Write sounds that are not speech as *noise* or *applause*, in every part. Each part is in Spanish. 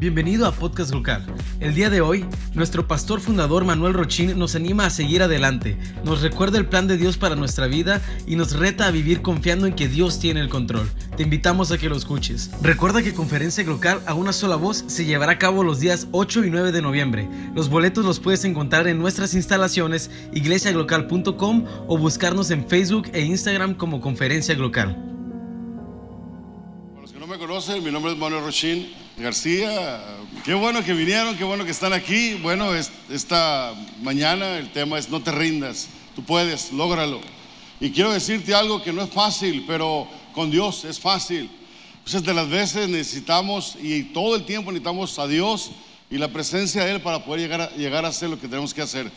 Bienvenido a Podcast Local. El día de hoy, nuestro pastor fundador Manuel Rochín nos anima a seguir adelante, nos recuerda el plan de Dios para nuestra vida y nos reta a vivir confiando en que Dios tiene el control. Te invitamos a que lo escuches. Recuerda que Conferencia Local a una sola voz se llevará a cabo los días 8 y 9 de noviembre. Los boletos los puedes encontrar en nuestras instalaciones iglesiaglocal.com o buscarnos en Facebook e Instagram como Conferencia Local. Para los que no me conocen, mi nombre es Manuel Rochín García. Qué bueno que vinieron, qué bueno que están aquí. Bueno, esta mañana el tema es no te rindas, tú puedes, lógralo. Y quiero decirte algo que no es fácil, pero con Dios es fácil. Muchas de las veces necesitamos y todo el tiempo necesitamos a Dios y la presencia de Él para poder llegar a, llegar a hacer lo que tenemos que hacer.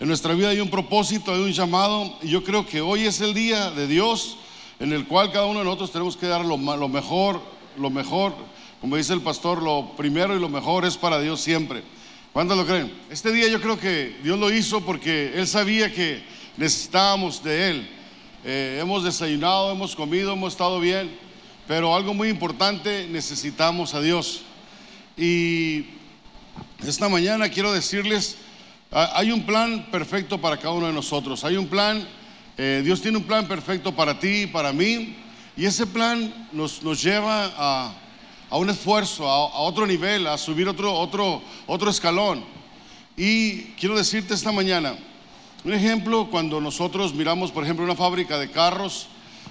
En nuestra vida hay un propósito, hay un llamado y yo creo que hoy es el día de Dios en el cual cada uno de nosotros tenemos que dar lo, lo mejor, lo mejor como dice el pastor, lo primero y lo mejor es para Dios siempre. ¿Cuántos lo creen? Este día yo creo que Dios lo hizo porque Él sabía que necesitábamos de Él. Eh, hemos desayunado, hemos comido, hemos estado bien, pero algo muy importante, necesitamos a Dios. Y esta mañana quiero decirles, hay un plan perfecto para cada uno de nosotros. Hay un plan, eh, Dios tiene un plan perfecto para ti, para mí, y ese plan nos, nos lleva a a un esfuerzo, a, otro nivel, a subir otro, otro, otro escalón. Y quiero decirte esta mañana, un ejemplo, cuando nosotros miramos, por ejemplo, una fábrica de carros,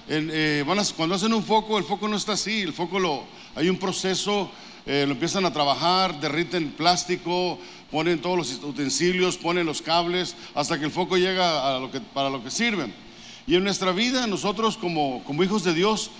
eh, cuando hacen un foco, el foco no está así, el foco lo, hay un proceso, eh, lo empiezan a trabajar, derriten plástico, ponen todos los utensilios, ponen los cables, hasta que el foco llega para lo que sirven. Y en nuestra vida, nosotros como hijos de Dios,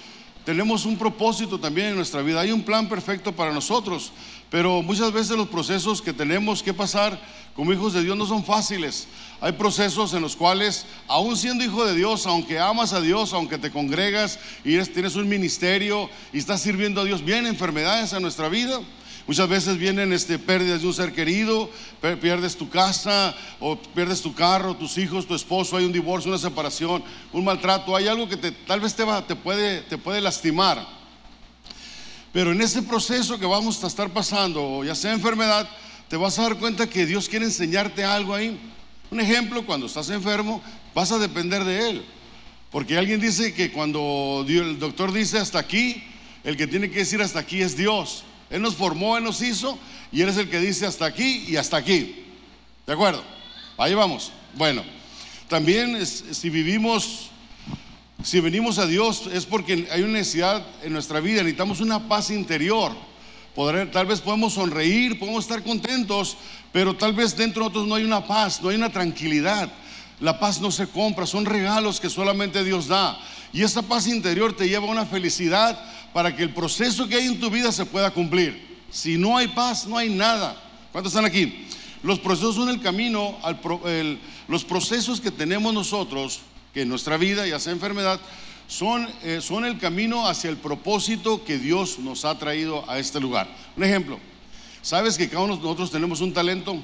tenemos un propósito también en nuestra vida, hay un plan perfecto para nosotros, pero muchas veces los procesos que tenemos que pasar como hijos de Dios no son fáciles. Hay procesos en los cuales, aún siendo hijo de Dios, aunque amas a Dios, aunque te congregas y tienes un ministerio y estás sirviendo a Dios, vienen enfermedades a nuestra vida. Muchas veces vienen este, pérdidas de un ser querido, pierdes tu casa o pierdes tu carro, tus hijos, tu esposo, hay un divorcio, una separación, un maltrato, hay algo que tal vez te, puede, te puede lastimar. Pero en ese proceso que vamos a estar pasando, ya sea enfermedad, te vas a dar cuenta que Dios quiere enseñarte algo ahí. Un ejemplo, cuando estás enfermo, vas a depender de Él. Porque alguien dice que cuando el doctor dice hasta aquí, el que tiene que decir hasta aquí es Dios. Él nos formó, Él nos hizo y Él es el que dice hasta aquí y hasta aquí. ¿De acuerdo? Ahí vamos. Bueno, también si vivimos, si venimos a Dios es porque hay una necesidad en nuestra vida, necesitamos una paz interior. Poder, tal vez podemos sonreír, podemos estar contentos, pero tal vez dentro de nosotros no hay una paz, no hay una tranquilidad. La paz no se compra, son regalos que solamente Dios da. Y esa paz interior te lleva a una felicidad para que el proceso que hay en tu vida se pueda cumplir. Si no hay paz, no hay nada. ¿Cuántos están aquí? Los procesos son el camino, al los procesos que tenemos nosotros, que en nuestra vida, ya sea enfermedad, son, eh, son el camino hacia el propósito que Dios nos ha traído a este lugar. Un ejemplo, ¿sabes que cada uno de nosotros tenemos un talento?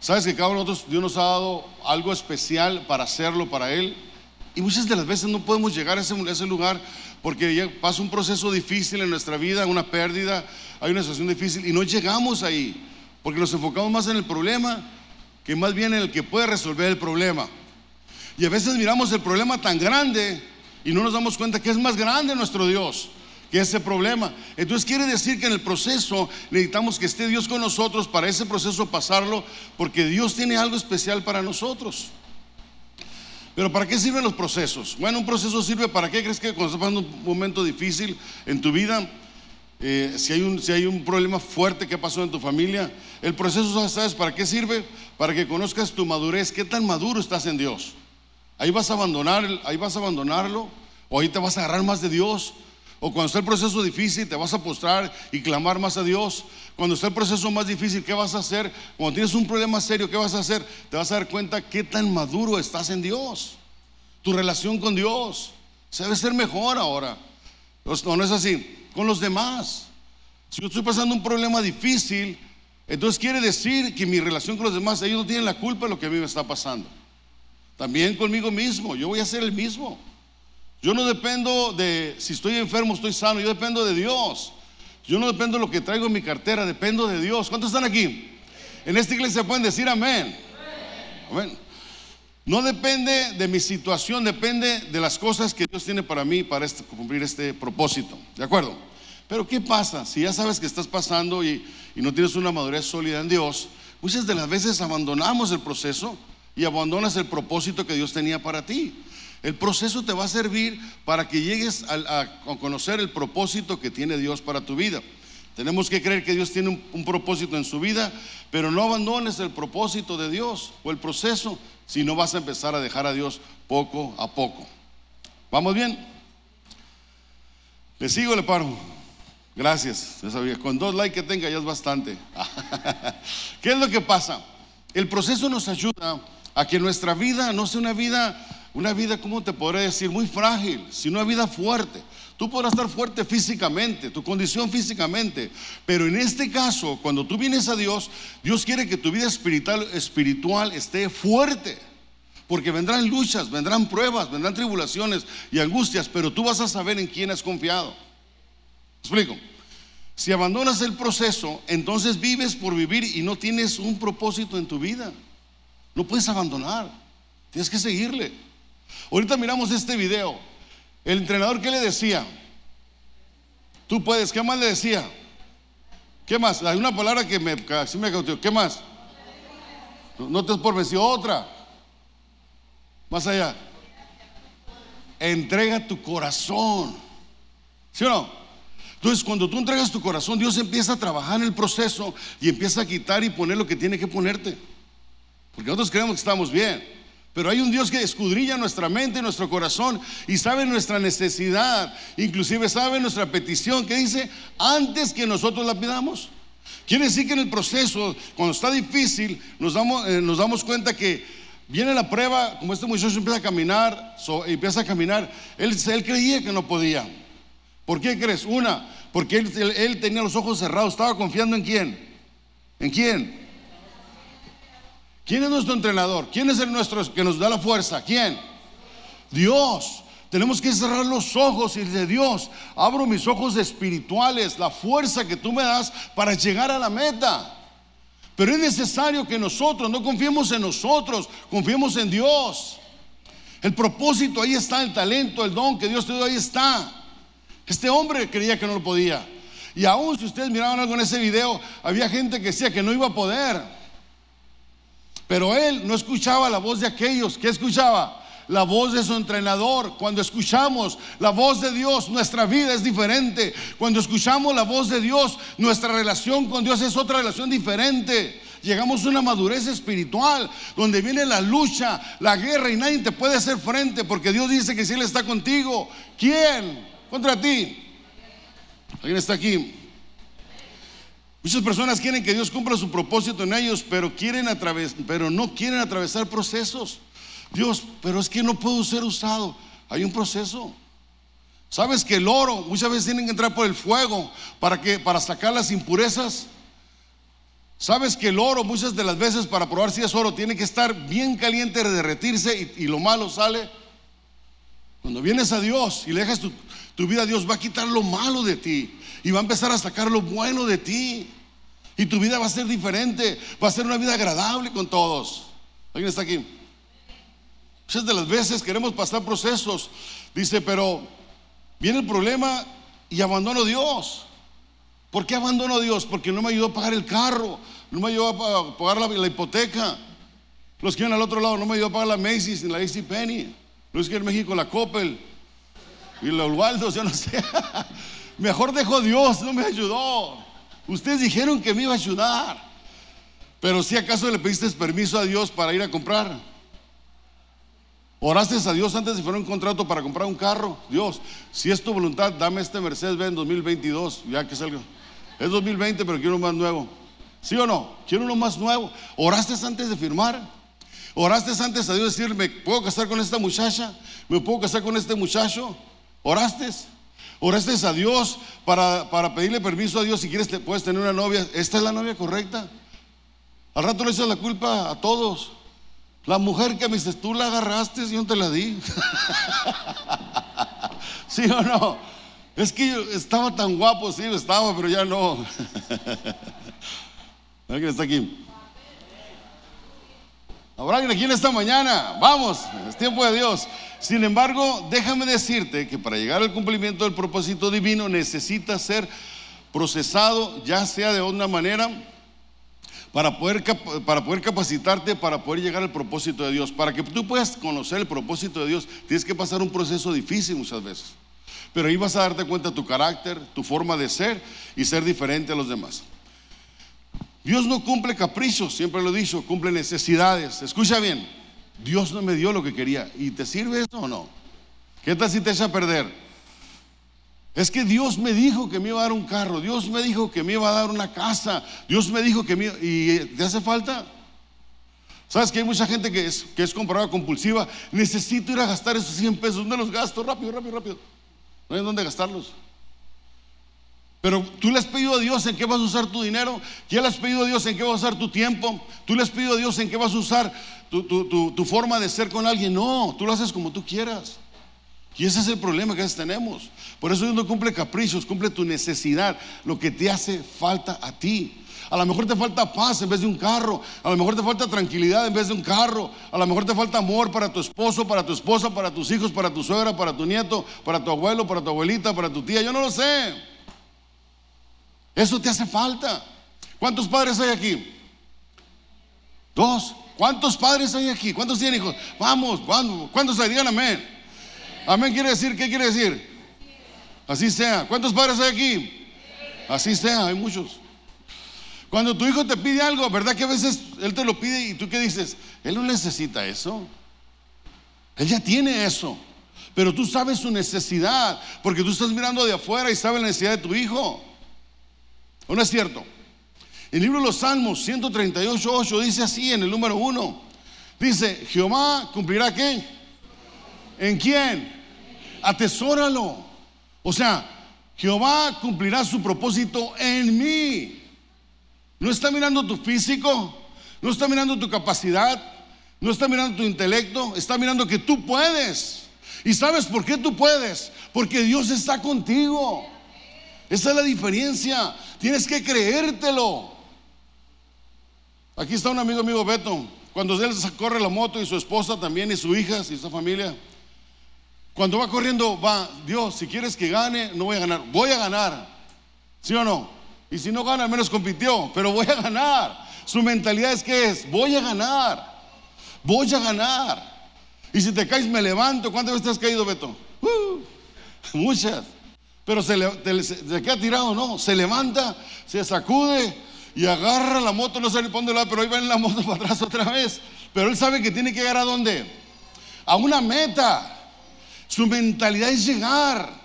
¿Sabes que cada uno de nosotros Dios nos ha dado algo especial para hacerlo para Él? Y muchas de las veces no podemos llegar a ese, lugar porque pasa un proceso difícil en nuestra vida, una pérdida, hay una situación difícil y no llegamos ahí, porque nos enfocamos más en el problema que más bien en el que puede resolver el problema. Y a veces miramos el problema tan grande y no nos damos cuenta que es más grande nuestro Dios que ese problema. Entonces quiere decir que en el proceso necesitamos que esté Dios con nosotros para ese proceso pasarlo, porque Dios tiene algo especial para nosotros. Pero ¿para qué sirven los procesos? Bueno, un proceso sirve para qué crees que cuando estás pasando un momento difícil en tu vida, eh, si, hay un, si hay un problema fuerte que pasó en tu familia, el proceso, ¿sabes para qué sirve? Para que conozcas tu madurez, qué tan maduro estás en Dios. Ahí vas a abandonar, ahí vas a abandonarlo, o ahí te vas a agarrar más de Dios, o cuando está el proceso difícil, te vas a postrar y clamar más a Dios. Cuando está el proceso más difícil, ¿qué vas a hacer? Cuando tienes un problema serio, ¿qué vas a hacer? Te vas a dar cuenta qué tan maduro estás en Dios. Tu relación con Dios se debe ser mejor ahora. No, no es así. Con los demás. Si yo estoy pasando un problema difícil, entonces quiere decir que mi relación con los demás, ellos no tienen la culpa de lo que a mí me está pasando. También conmigo mismo, yo voy a ser el mismo. Yo no dependo de si estoy enfermo, estoy sano, yo dependo de Dios. Yo no dependo de lo que traigo en mi cartera, dependo de Dios. ¿Cuántos están aquí? En esta iglesia pueden decir amén. Amén. No depende de mi situación, depende de las cosas que Dios tiene para mí para este, cumplir este propósito. ¿De acuerdo? Pero ¿qué pasa? Si ya sabes que estás pasando y, y no tienes una madurez sólida en Dios, muchas de las veces abandonamos el proceso y abandonas el propósito que Dios tenía para ti. El proceso te va a servir para que llegues a, conocer el propósito que tiene Dios para tu vida. Tenemos que creer que Dios tiene un, propósito en su vida, pero no abandones el propósito de Dios o el proceso si no vas a empezar a dejar a Dios poco a poco. ¿Vamos bien? ¿Le sigo le paro? Gracias. Con dos likes que tenga ya es bastante. *laughs* ¿Qué es lo que pasa? El proceso nos ayuda a que nuestra vida no sea una vida una vida, ¿cómo te podré decir? Muy frágil, sino una vida fuerte. Tú podrás estar fuerte físicamente, tu condición físicamente, pero en este caso, cuando tú vienes a Dios, Dios quiere que tu vida espiritual, espiritual esté fuerte. Porque vendrán luchas, vendrán pruebas, vendrán tribulaciones y angustias, pero tú vas a saber en quién has confiado. explico? Si abandonas el proceso, entonces vives por vivir y no tienes un propósito en tu vida. No puedes abandonar, tienes que seguirle. Ahorita miramos este video. El entrenador, ¿qué le decía? Tú puedes, ¿qué más le decía? ¿Qué más? Hay una palabra que me, casi me cautivó. ¿Qué más? No, te has por vencido otra. Más allá. Entrega tu corazón. ¿Sí o no? Entonces, cuando tú entregas tu corazón, Dios empieza a trabajar en el proceso y empieza a quitar y poner lo que tiene que ponerte. Porque nosotros creemos que estamos bien. Pero hay un Dios que escudrilla nuestra mente nuestro corazón y sabe nuestra necesidad, inclusive sabe nuestra petición, que dice antes que nosotros la pidamos. Quiere decir que en el proceso, cuando está difícil, nos damos, eh, nos damos cuenta que viene la prueba, como este muchacho empieza a caminar, empieza a caminar, él, creía que no podía. ¿Por qué crees? Una, porque él tenía los ojos cerrados, estaba confiando en quién. ¿En quién? ¿Quién es nuestro entrenador? ¿Quién es el nuestro que nos da la fuerza? ¿Quién? Dios. Tenemos que cerrar los ojos y decir, Dios, abro mis ojos espirituales, la fuerza que tú me das para llegar a la meta. Pero es necesario que nosotros no confiemos en nosotros, confiemos en Dios. El propósito, ahí está, el talento, el don que Dios te dio, ahí está. Este hombre creía que no lo podía. Y aún si ustedes miraban algo en ese video, había gente que decía que no iba a poder. Pero él no escuchaba la voz de aquellos. ¿Qué escuchaba? La voz de su entrenador. Cuando escuchamos la voz de Dios, nuestra vida es diferente. Cuando escuchamos la voz de Dios, nuestra relación con Dios es otra relación diferente. Llegamos a una madurez espiritual donde viene la lucha, la guerra y nadie te puede hacer frente porque Dios dice que si Él está contigo, ¿quién? Contra ti. ¿Alguien está aquí? Muchas personas quieren que Dios cumpla su propósito en ellos, pero, quieren pero no quieren atravesar procesos. Dios, pero es que no puedo ser usado. Hay un proceso. ¿Sabes que el oro muchas veces tienen que entrar por el fuego para, que, para sacar las impurezas? ¿Sabes que el oro muchas de las veces para probar si es oro tiene que estar bien caliente, derretirse y, lo malo sale? Cuando vienes a Dios y le dejas tu, tu vida a Dios, va a quitar lo malo de ti y va a empezar a sacar lo bueno de ti. Y tu vida va a ser diferente, va a ser una vida agradable con todos. ¿Alguien está aquí? Muchas de las veces queremos pasar procesos, dice, pero viene el problema y abandono a Dios. ¿Por qué abandono a Dios? Porque no me ayudó a pagar el carro, no me ayudó a pagar la, hipoteca. Los que iban al otro lado no me ayudó a pagar la Macy's ni la AC Penny. Los que en México la Coppel y la Waldo, yo no sé. *laughs* Mejor dejó Dios, no me ayudó. Ustedes dijeron que me iba a ayudar. Pero si acaso le pediste permiso a Dios para ir a comprar. Oraste a Dios antes de firmar un contrato para comprar un carro. Dios, si es tu voluntad, dame este Mercedes Benz 2022, ya que salga. Es 2020, pero quiero uno más nuevo. ¿Sí o no? Quiero uno más nuevo. Oraste antes de firmar. Oraste antes a Dios decir, ¿me puedo casar con esta muchacha? ¿Me puedo casar con este muchacho? Oraste. Oraste a Dios para, pedirle permiso a Dios si quieres puedes tener una novia. ¿Esta es la novia correcta? Al rato le echas la culpa a todos. La mujer que me dices, tú la agarraste yo no te la di. *laughs* ¿Sí o no? Es que yo estaba tan guapo, sí, estaba, pero ya no. *laughs* ¿Alguien está aquí? Habrá alguien aquí en esta mañana. Vamos, es tiempo de Dios. Sin embargo, déjame decirte que para llegar al cumplimiento del propósito divino necesitas ser procesado, ya sea de una manera, para poder, para poder capacitarte, para poder llegar al propósito de Dios. Para que tú puedas conocer el propósito de Dios, tienes que pasar un proceso difícil muchas veces. Pero ahí vas a darte cuenta de tu carácter, tu forma de ser y ser diferente a los demás. Dios no cumple caprichos, siempre lo he dicho, cumple necesidades. Escucha bien, Dios no me dio lo que quería. ¿Y te sirve eso o no? ¿Qué tal si te echa a perder? Es que Dios me dijo que me iba a dar un carro, Dios me dijo que me iba a dar una casa, Dios me dijo que me iba... ¿Y te hace falta? ¿Sabes que hay mucha gente que es, que es compulsiva? Necesito ir a gastar esos 100 pesos, ¿dónde los gasto? Rápido, rápido, rápido. No hay dónde gastarlos. Pero tú le has pedido a Dios en qué vas a usar tu dinero. ¿Ya le has pedido a Dios en qué vas a usar tu tiempo? ¿Tú le has pedido a Dios en qué vas a usar tu, forma de ser con alguien? No, tú lo haces como tú quieras. Y ese es el problema que a veces tenemos. Por eso Dios no cumple caprichos, cumple tu necesidad, lo que te hace falta a ti. A lo mejor te falta paz en vez de un carro. A lo mejor te falta tranquilidad en vez de un carro. A lo mejor te falta amor para tu esposo, para tu esposa, para tus hijos, para tu suegra, para tu nieto, para tu abuelo, para tu abuelita, para tu tía. Yo no lo sé. Eso te hace falta. ¿Cuántos padres hay aquí? Dos. ¿Cuántos padres hay aquí? ¿Cuántos tienen hijos? Vamos, ¿cuántos hay? Digan amén. Amén quiere decir, ¿qué quiere decir? Así sea. ¿Cuántos padres hay aquí? Así sea, hay muchos. Cuando tu hijo te pide algo, ¿verdad que a veces él te lo pide y tú qué dices? Él no necesita eso. Él ya tiene eso. Pero tú sabes su necesidad, porque tú estás mirando de afuera y sabes la necesidad de tu hijo. ¿O no es cierto? El libro de los Salmos 138, dice así en el número 1. Dice, Jehová cumplirá qué? ¿En quién? Atesóralo. O sea, Jehová cumplirá su propósito en mí. No está mirando tu físico, no está mirando tu capacidad, no está mirando tu intelecto, está mirando que tú puedes. ¿Y sabes por qué tú puedes? Porque Dios está contigo. Esa es la diferencia. Tienes que creértelo. Aquí está un amigo amigo Beto. Cuando él corre la moto y su esposa también y su hija y su familia. Cuando va corriendo, va, Dios, si quieres que gane, no voy a ganar. Voy a ganar. ¿Sí o no? Y si no gana, al menos compitió, pero voy a ganar. Su mentalidad es que es, voy a ganar. Voy a ganar. Y si te caes, me levanto. ¿Cuántas veces te has caído, Beto? Uh, muchas. Pero se, le, queda tirado, no, se levanta, se sacude y agarra la moto, no sé ni dónde va, pero ahí va en la moto *laughs* para atrás otra vez. Pero él sabe que tiene que llegar a dónde? A una meta. Su mentalidad es llegar.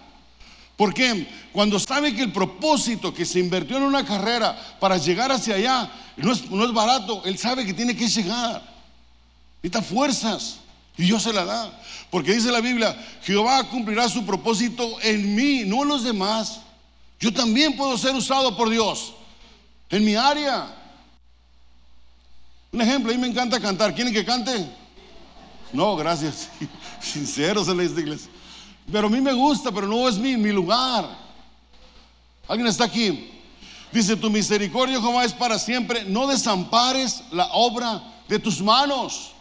¿Por qué? Cuando sabe que el propósito que se invirtió en una carrera para llegar hacia allá no es, no es barato, él sabe que tiene que llegar. Necesita fuerzas. Y Dios se la da. Porque dice la Biblia, Jehová cumplirá su propósito en mí, no en los demás. Yo también puedo ser usado por Dios en mi área. Un ejemplo, a mí me encanta cantar. ¿Quieren que cante? No, gracias. *laughs* Sinceros en esta iglesia. Pero a mí me gusta, pero no es mi, mi lugar. ¿Alguien está aquí? Dice, tu misericordia, Jehová, es para siempre. No desampares la obra de tus manos.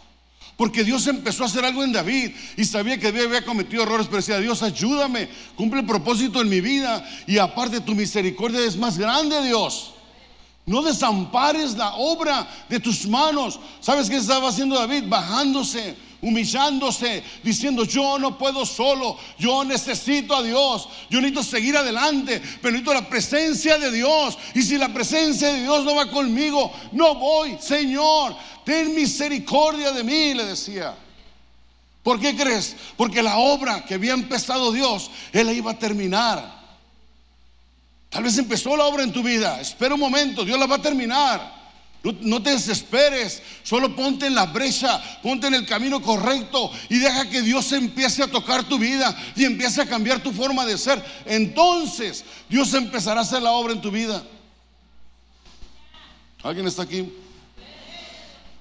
Porque Dios empezó a hacer algo en David y sabía que David había cometido errores, pero decía, Dios, ayúdame, cumple el propósito en mi vida y aparte tu misericordia es más grande, Dios. No desampares la obra de tus manos. ¿Sabes qué estaba haciendo David? Bajándose, humillándose, diciendo, yo no puedo solo, yo necesito a Dios, yo necesito seguir adelante, pero necesito la presencia de Dios. Y si la presencia de Dios no va conmigo, no voy, Señor ten misericordia de mí, le decía. ¿Por qué crees? Porque la obra que había empezado Dios, Él la iba a terminar. Tal vez empezó la obra en tu vida. Espera un momento, Dios la va a terminar. No, te desesperes, solo ponte en la brecha, ponte en el camino correcto y deja que Dios empiece a tocar tu vida y empiece a cambiar tu forma de ser. Entonces Dios empezará a hacer la obra en tu vida. ¿Alguien está aquí?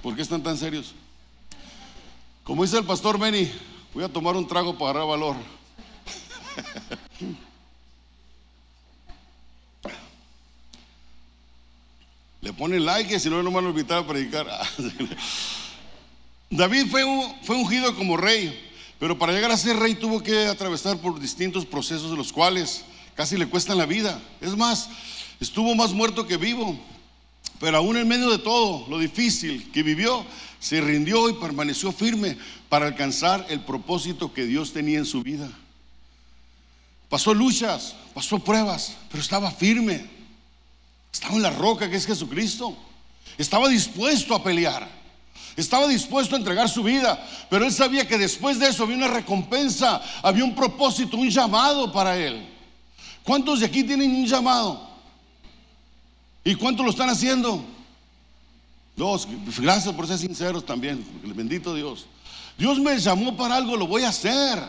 ¿Por qué están tan serios? Como dice el pastor Benny, voy a tomar un trago para agarrar valor. Le ponen like, si no, no van a a predicar. *laughs* David fue, fue ungido como rey, pero para llegar a ser rey tuvo que atravesar por distintos procesos los cuales casi le cuestan la vida. Es más, estuvo más muerto que vivo. Pero aún en medio de todo lo difícil que vivió, se rindió y permaneció firme para alcanzar el propósito que Dios tenía en su vida. Pasó luchas, pasó pruebas, pero estaba firme. Estaba en la roca que es Jesucristo. Estaba dispuesto a pelear. Estaba dispuesto a entregar su vida. Pero él sabía que después de eso había una recompensa, había un propósito, un llamado para él. ¿Cuántos de aquí tienen un llamado? ¿Y cuántos lo están haciendo? Dos, gracias por ser sinceros también, bendito Dios. Dios me llamó para algo, lo voy a hacer.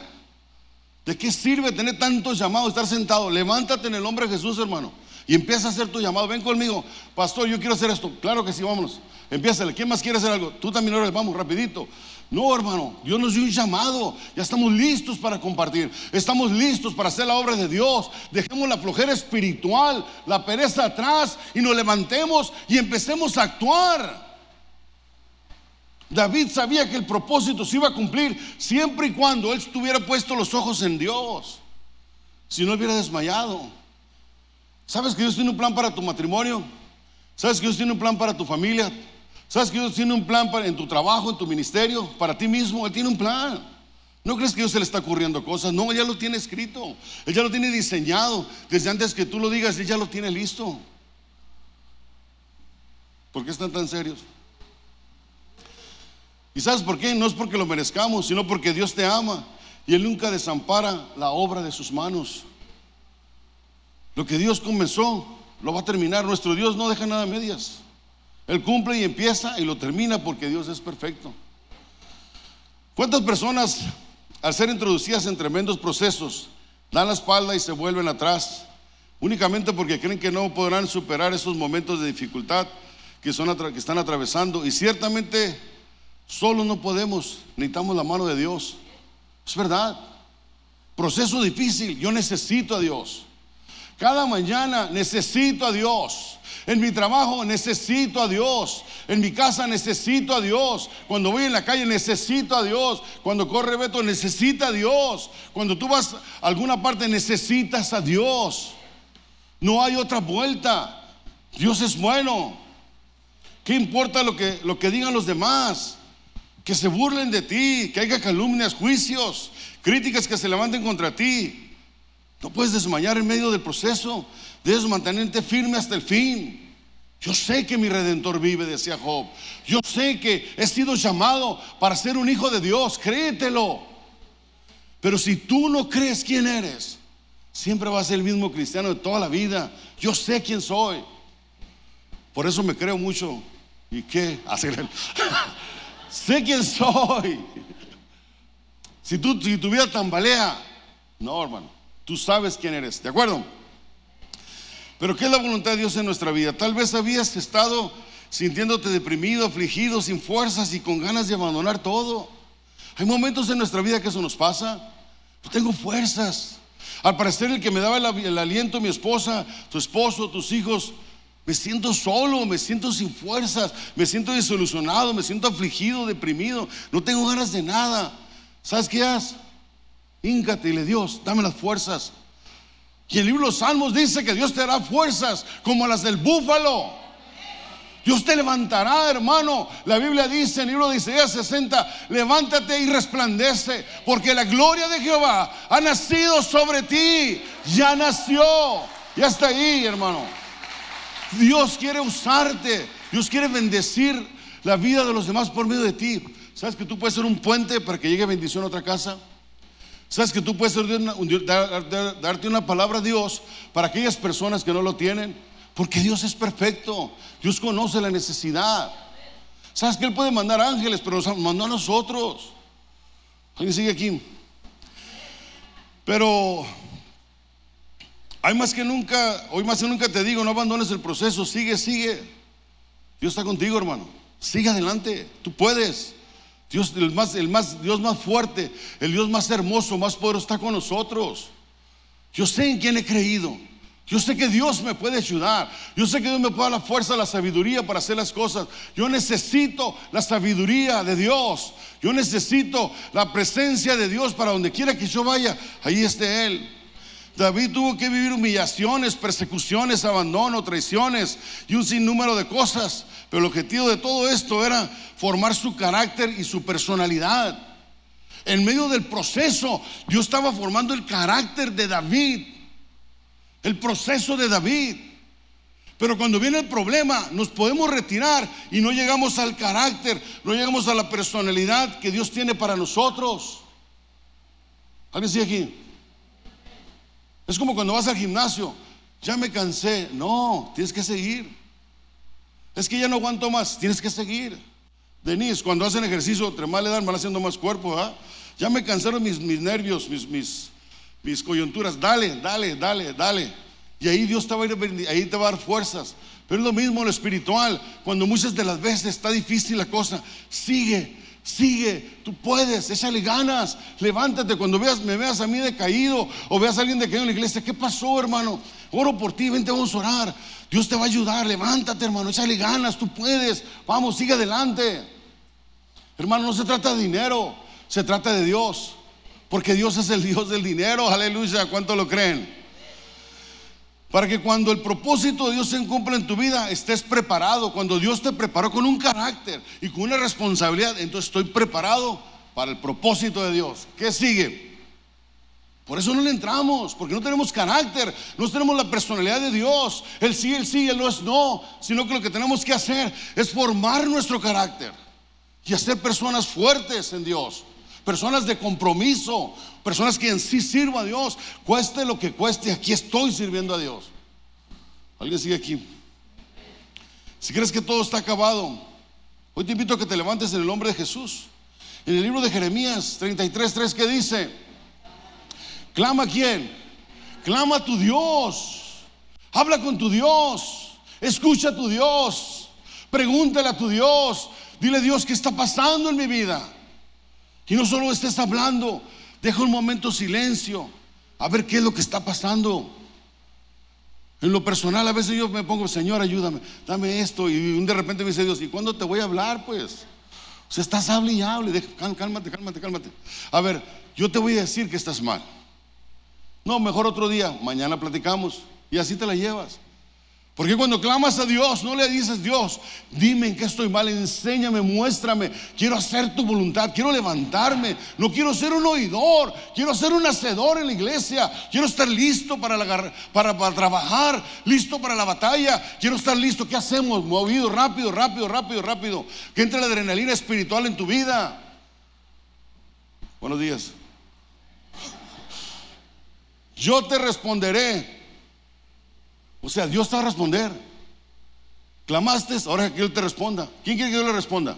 ¿De qué sirve tener tantos llamados, estar sentado? Levántate en el nombre de Jesús, hermano, y empieza a hacer tu llamado. Ven conmigo, pastor, yo quiero hacer esto. Claro que sí, vámonos. Empieza. ¿Quién más quiere hacer algo? Tú también, ahora vamos, rapidito. No, hermano, Dios nos dio un llamado. Ya estamos listos para compartir. Estamos listos para hacer la obra de Dios. Dejemos la flojera espiritual, la pereza atrás y nos levantemos y empecemos a actuar. David sabía que el propósito se iba a cumplir siempre y cuando él estuviera puesto los ojos en Dios. Si no hubiera desmayado. ¿Sabes que Dios tiene un plan para tu matrimonio? ¿Sabes que Dios tiene un plan para tu familia? ¿Sabes que Dios tiene un plan para, en tu trabajo, en tu ministerio, para ti mismo? Él tiene un plan. ¿No crees que Dios se le está ocurriendo cosas? No, ya lo tiene escrito. Él ya lo tiene diseñado. Desde antes que tú lo digas, Él ya lo tiene listo. ¿Por qué están tan serios? ¿Y sabes por qué? No es porque lo merezcamos, sino porque Dios te ama y Él nunca desampara la obra de sus manos. Lo que Dios comenzó, lo va a terminar. Nuestro Dios no deja nada a medias. Él cumple y empieza y lo termina porque Dios es perfecto. ¿Cuántas personas al ser introducidas en tremendos procesos dan la espalda y se vuelven atrás únicamente porque creen que no podrán superar esos momentos de dificultad que, son, que están atravesando? Y ciertamente solo no podemos, necesitamos la mano de Dios. Es verdad. Proceso difícil, yo necesito a Dios. Cada mañana necesito a Dios. En mi trabajo necesito a Dios. En mi casa necesito a Dios. Cuando voy en la calle necesito a Dios. Cuando corre Beto necesita a Dios. Cuando tú vas a alguna parte necesitas a Dios. No hay otra vuelta. Dios es bueno. ¿Qué importa lo que, lo que digan los demás? Que se burlen de ti, que haya calumnias, juicios, críticas que se levanten contra ti. No puedes desmayar en medio del proceso. Debes mantenerte firme hasta el fin. Yo sé que mi redentor vive, decía Job. Yo sé que he sido llamado para ser un hijo de Dios. Créetelo. Pero si tú no crees quién eres, siempre vas a ser el mismo cristiano de toda la vida. Yo sé quién soy. Por eso me creo mucho. ¿Y qué? *laughs* *laughs* sé quién soy. Si, tú, si tu vida tambalea, no, hermano, tú sabes quién eres. ¿De acuerdo? Pero ¿qué es la voluntad de Dios en nuestra vida? Tal vez habías estado sintiéndote deprimido, afligido, sin fuerzas y con ganas de abandonar todo. Hay momentos en nuestra vida que eso nos pasa. Yo tengo fuerzas. Al parecer el que me daba el, aliento, mi esposa, tu esposo, tus hijos, me siento solo, me siento sin fuerzas, me siento disolucionado, me siento afligido, deprimido, no tengo ganas de nada. ¿Sabes qué haz? Híncate y le Dios, dame las fuerzas. Y el libro de los Salmos dice que Dios te dará fuerzas como las del búfalo. Dios te levantará, hermano. La Biblia dice en el libro de Isaías 60, levántate y resplandece, porque la gloria de Jehová ha nacido sobre ti. Ya nació. Ya está ahí, hermano. Dios quiere usarte. Dios quiere bendecir la vida de los demás por medio de ti. ¿Sabes que tú puedes ser un puente para que llegue bendición a otra casa? ¿Sabes que tú puedes darte una palabra a Dios para aquellas personas que no lo tienen? Porque Dios es perfecto. Dios conoce la necesidad. ¿Sabes que Él puede mandar ángeles, pero nos mandó a nosotros? ¿Alguien sigue aquí? Pero hay más que nunca, hoy más que nunca te digo, no abandones el proceso, sigue, sigue. Dios está contigo, hermano. Sigue adelante, tú puedes. Dios, el más, el más, Dios más fuerte, el Dios más hermoso, más poderoso está con nosotros. Yo sé en quién he creído. Yo sé que Dios me puede ayudar. Yo sé que Dios me puede dar la fuerza, la sabiduría para hacer las cosas. Yo necesito la sabiduría de Dios. Yo necesito la presencia de Dios para donde quiera que yo vaya, ahí esté Él. David tuvo que vivir humillaciones, persecuciones, abandono, traiciones y un sinnúmero de cosas. Pero el objetivo de todo esto era formar su carácter y su personalidad. En medio del proceso, Dios estaba formando el carácter de David el proceso de David. Pero cuando viene el problema, nos podemos retirar y no llegamos al carácter, no llegamos a la personalidad que Dios tiene para nosotros. ¿Alguien sigue aquí? Es como cuando vas al gimnasio, ya me cansé. No, tienes que seguir. Es que ya no aguanto más, tienes que seguir. Denise, cuando hacen ejercicio, entre más le dan, van haciendo más cuerpo. Ya me cansaron mis, mis nervios, mis, mis, mis coyunturas, dale, dale, dale, dale. Y ahí Dios te va a, ir, ahí te va a dar fuerzas. Pero es lo mismo lo espiritual. Cuando muchas de las veces está difícil la cosa, sigue, sigue, tú puedes, échale ganas, levántate. Cuando veas, me veas a mí decaído o veas a alguien decaído en la iglesia, ¿qué pasó, hermano? Oro por ti, vente, vamos a orar. Dios te va a ayudar, levántate, hermano, échale ganas, tú puedes. Vamos, sigue adelante. Hermano, no se trata de dinero, se trata de Dios. Porque Dios es el Dios del dinero, aleluya, ¿cuánto lo creen? Para que cuando el propósito de Dios se cumpla en tu vida, estés preparado. Cuando Dios te preparó con un carácter y con una responsabilidad, entonces estoy preparado para el propósito de Dios. ¿Qué sigue? Por eso no le entramos, porque no tenemos carácter, no tenemos la personalidad de Dios. El sí, el sí, el no es no, sino que lo que tenemos que hacer es formar nuestro carácter y hacer personas fuertes en Dios personas de compromiso, personas que en sí sirvan a Dios, cueste lo que cueste, aquí estoy sirviendo a Dios. ¿Alguien sigue aquí? Si crees que todo está acabado, hoy te invito a que te levantes en el nombre de Jesús. En el libro de Jeremías 33:3 que dice, clama a quién? Clama a tu Dios. Habla con tu Dios. Escucha a tu Dios. Pregúntale a tu Dios. Dile Dios, ¿qué está pasando en mi vida? Y no solo estés hablando, deja un momento silencio, a ver qué es lo que está pasando. En lo personal, a veces yo me pongo, Señor, ayúdame, dame esto. Y de repente me dice Dios, ¿y cuándo te voy a hablar? Pues, o sea, estás hable y hable, cálmate, cálmate, cálmate. A ver, yo te voy a decir que estás mal. No, mejor otro día, mañana platicamos. Y así te la llevas. Porque cuando clamas a Dios, no le dices, Dios, dime en qué estoy mal, enséñame, muéstrame, quiero hacer tu voluntad, quiero levantarme, no quiero ser un oidor, quiero ser un hacedor en la iglesia, quiero estar listo para, la, para, para trabajar, listo para la batalla, quiero estar listo, ¿qué hacemos? Movido rápido, rápido, rápido, rápido, que entre la adrenalina espiritual en tu vida. Buenos días. Yo te responderé o sea, Dios te va a responder. Clamaste, ahora que Él te responda. ¿Quién quiere que Dios le responda?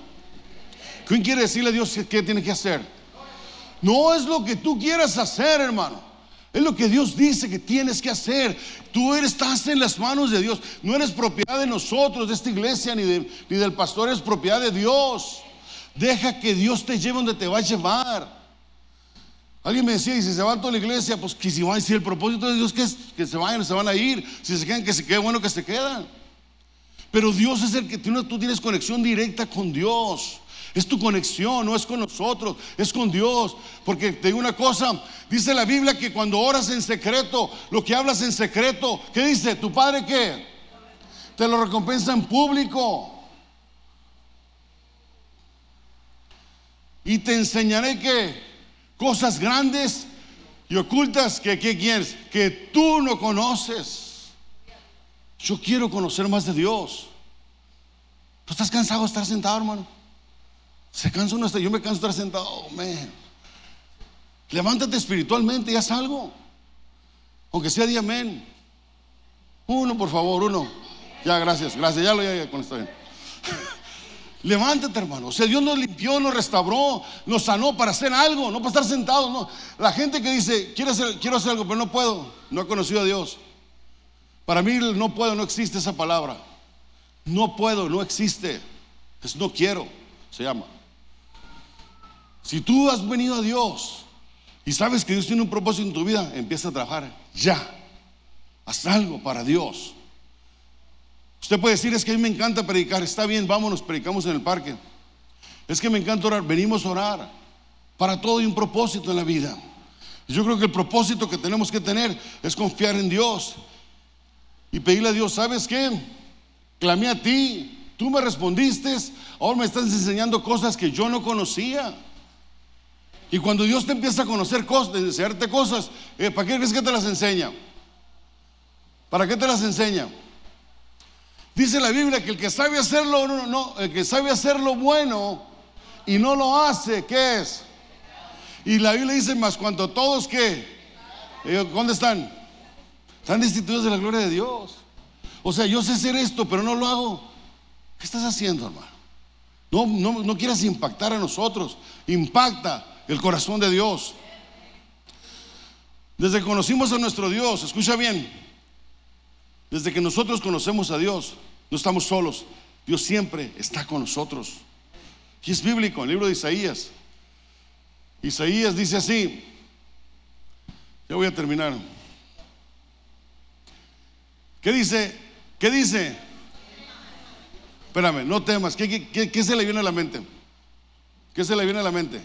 ¿Quién quiere decirle a Dios qué tiene que hacer? No es lo que tú quieras hacer, hermano. Es lo que Dios dice que tienes que hacer. Tú eres, estás en las manos de Dios. No eres propiedad de nosotros, de esta iglesia, ni, ni del pastor, eres propiedad de Dios. Deja que Dios te lleve donde te va a llevar. Alguien me decía, y si se van toda la iglesia, pues que si, van, si el propósito de Dios es que, que se vayan, se van a ir. Si se quedan, que se quede bueno que se quedan. Pero Dios es el que tú, tú tienes conexión directa con Dios. Es tu conexión, no es con nosotros, es con Dios. Porque te digo una cosa, dice la Biblia que cuando oras en secreto, lo que hablas en secreto, ¿qué dice? ¿Tu padre qué? Te lo recompensa en público. Y te enseñaré que cosas grandes y ocultas que ¿qué quieres? Que tú no conoces. Yo quiero conocer más de Dios. ¿Tú estás cansado de estar sentado, hermano? Se cansa uno, yo me canso de estar sentado, oh, Levántate espiritualmente y haz algo. Aunque sea día amén. Uno, por favor, uno. Ya, gracias, gracias. Ya lo ya, con esto bien. Levántate, hermano. O sea, Dios nos limpió, nos restauró, nos sanó para hacer algo, no para estar sentado. No. La gente que dice, quiero hacer, quiero hacer algo, pero no puedo, no ha conocido a Dios. Para mí, no puedo, no existe esa palabra. No puedo, no existe. Es no quiero, se llama. Si tú has venido a Dios y sabes que Dios tiene un propósito en tu vida, empieza a trabajar ya. Haz algo para Dios. Usted puede decir, es que a mí me encanta predicar. Está bien, vámonos, predicamos en el parque. Es que me encanta orar. Venimos a orar. Para todo hay un propósito en la vida. Yo creo que el propósito que tenemos que tener es confiar en Dios y pedirle a Dios, ¿sabes qué? Clamé a ti, tú me respondiste, ahora me estás enseñando cosas que yo no conocía. Y cuando Dios te empieza a conocer cosas, enseñarte cosas, eh, ¿para qué crees que te las enseña? ¿Para qué te las enseña? Dice la Biblia que el que sabe hacerlo, no, no, el que sabe hacerlo bueno y no lo hace, ¿qué es? Y la Biblia dice más cuanto todos que, ¿dónde están? Están destituidos de la gloria de Dios. O sea, yo sé hacer esto, pero no lo hago. ¿Qué estás haciendo, hermano? No, no, no quieras impactar a nosotros. Impacta el corazón de Dios. Desde que conocimos a nuestro Dios, escucha bien, desde que nosotros conocemos a Dios, no estamos solos. Dios siempre está con nosotros. Y es bíblico, el libro de Isaías. Isaías dice así, ya voy a terminar. ¿Qué dice? ¿Qué dice? Espérame, no temas. ¿Qué, se le viene a la mente? ¿Qué se le viene a la mente?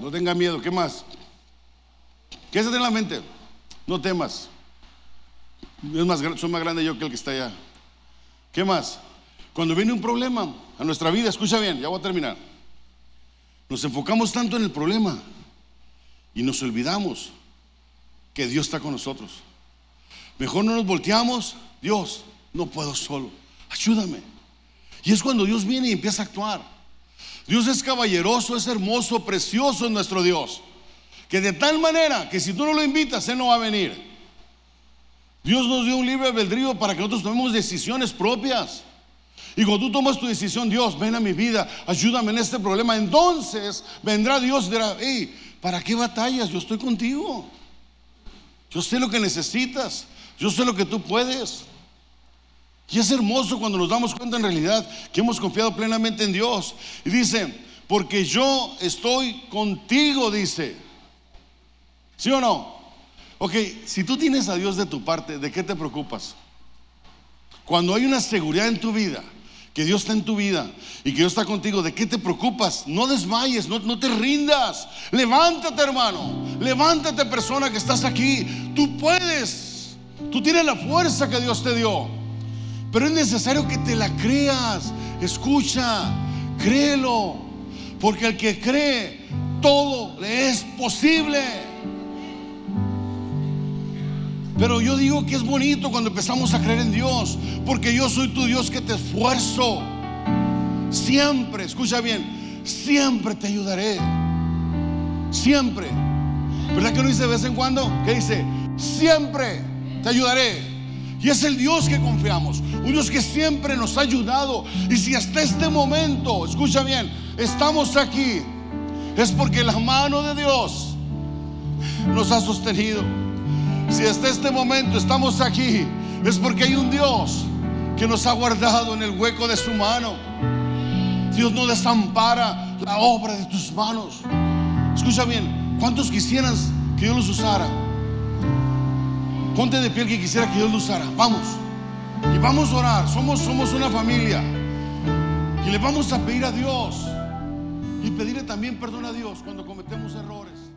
No tenga miedo. ¿Qué más? ¿Qué se tiene en la mente? No temas. Es más, soy más grande yo que el que está allá. ¿Qué más? Cuando viene un problema a nuestra vida, escucha bien, ya voy a terminar. Nos enfocamos tanto en el problema y nos olvidamos que Dios está con nosotros. Mejor no nos volteamos, Dios, no puedo solo, ayúdame. Y es cuando Dios viene y empieza a actuar. Dios es caballeroso, es hermoso, precioso en nuestro Dios. Que de tal manera que si tú no lo invitas, Él no va a venir. Dios nos dio un libre albedrío para que nosotros tomemos decisiones propias. Y cuando tú tomas tu decisión, Dios, ven a mi vida, ayúdame en este problema. Entonces vendrá Dios y dirá, hey, ¿para qué batallas? Yo estoy contigo. Yo sé lo que necesitas. Yo sé lo que tú puedes. Y es hermoso cuando nos damos cuenta en realidad que hemos confiado plenamente en Dios. Y dice, porque yo estoy contigo, dice. ¿Sí o no? Ok, si tú tienes a Dios de tu parte, ¿de qué te preocupas? Cuando hay una seguridad en tu vida, que Dios está en tu vida y que Dios está contigo, ¿de qué te preocupas? No desmayes, no, no te rindas. Levántate, hermano. Levántate, persona que estás aquí. Tú puedes. Tú tienes la fuerza que Dios te dio. Pero es necesario que te la creas. Escucha, créelo. Porque el que cree, todo le es posible. Pero yo digo que es bonito cuando empezamos a creer en Dios, porque yo soy tu Dios que te esfuerzo. Siempre, escucha bien, siempre te ayudaré. Siempre. ¿Verdad que no dice de vez en cuando? Que dice, siempre te ayudaré. Y es el Dios que confiamos, un Dios que siempre nos ha ayudado. Y si hasta este momento, escucha bien, estamos aquí, es porque la mano de Dios nos ha sostenido. Si hasta este momento estamos aquí, es porque hay un Dios que nos ha guardado en el hueco de su mano. Dios no desampara la obra de tus manos. Escucha bien, ¿cuántos quisieran que Dios los usara? Ponte de pie que quisiera que Dios los usara. Vamos. Y vamos a orar. Somos, somos una familia. Y le vamos a pedir a Dios. Y pedirle también perdón a Dios cuando cometemos errores.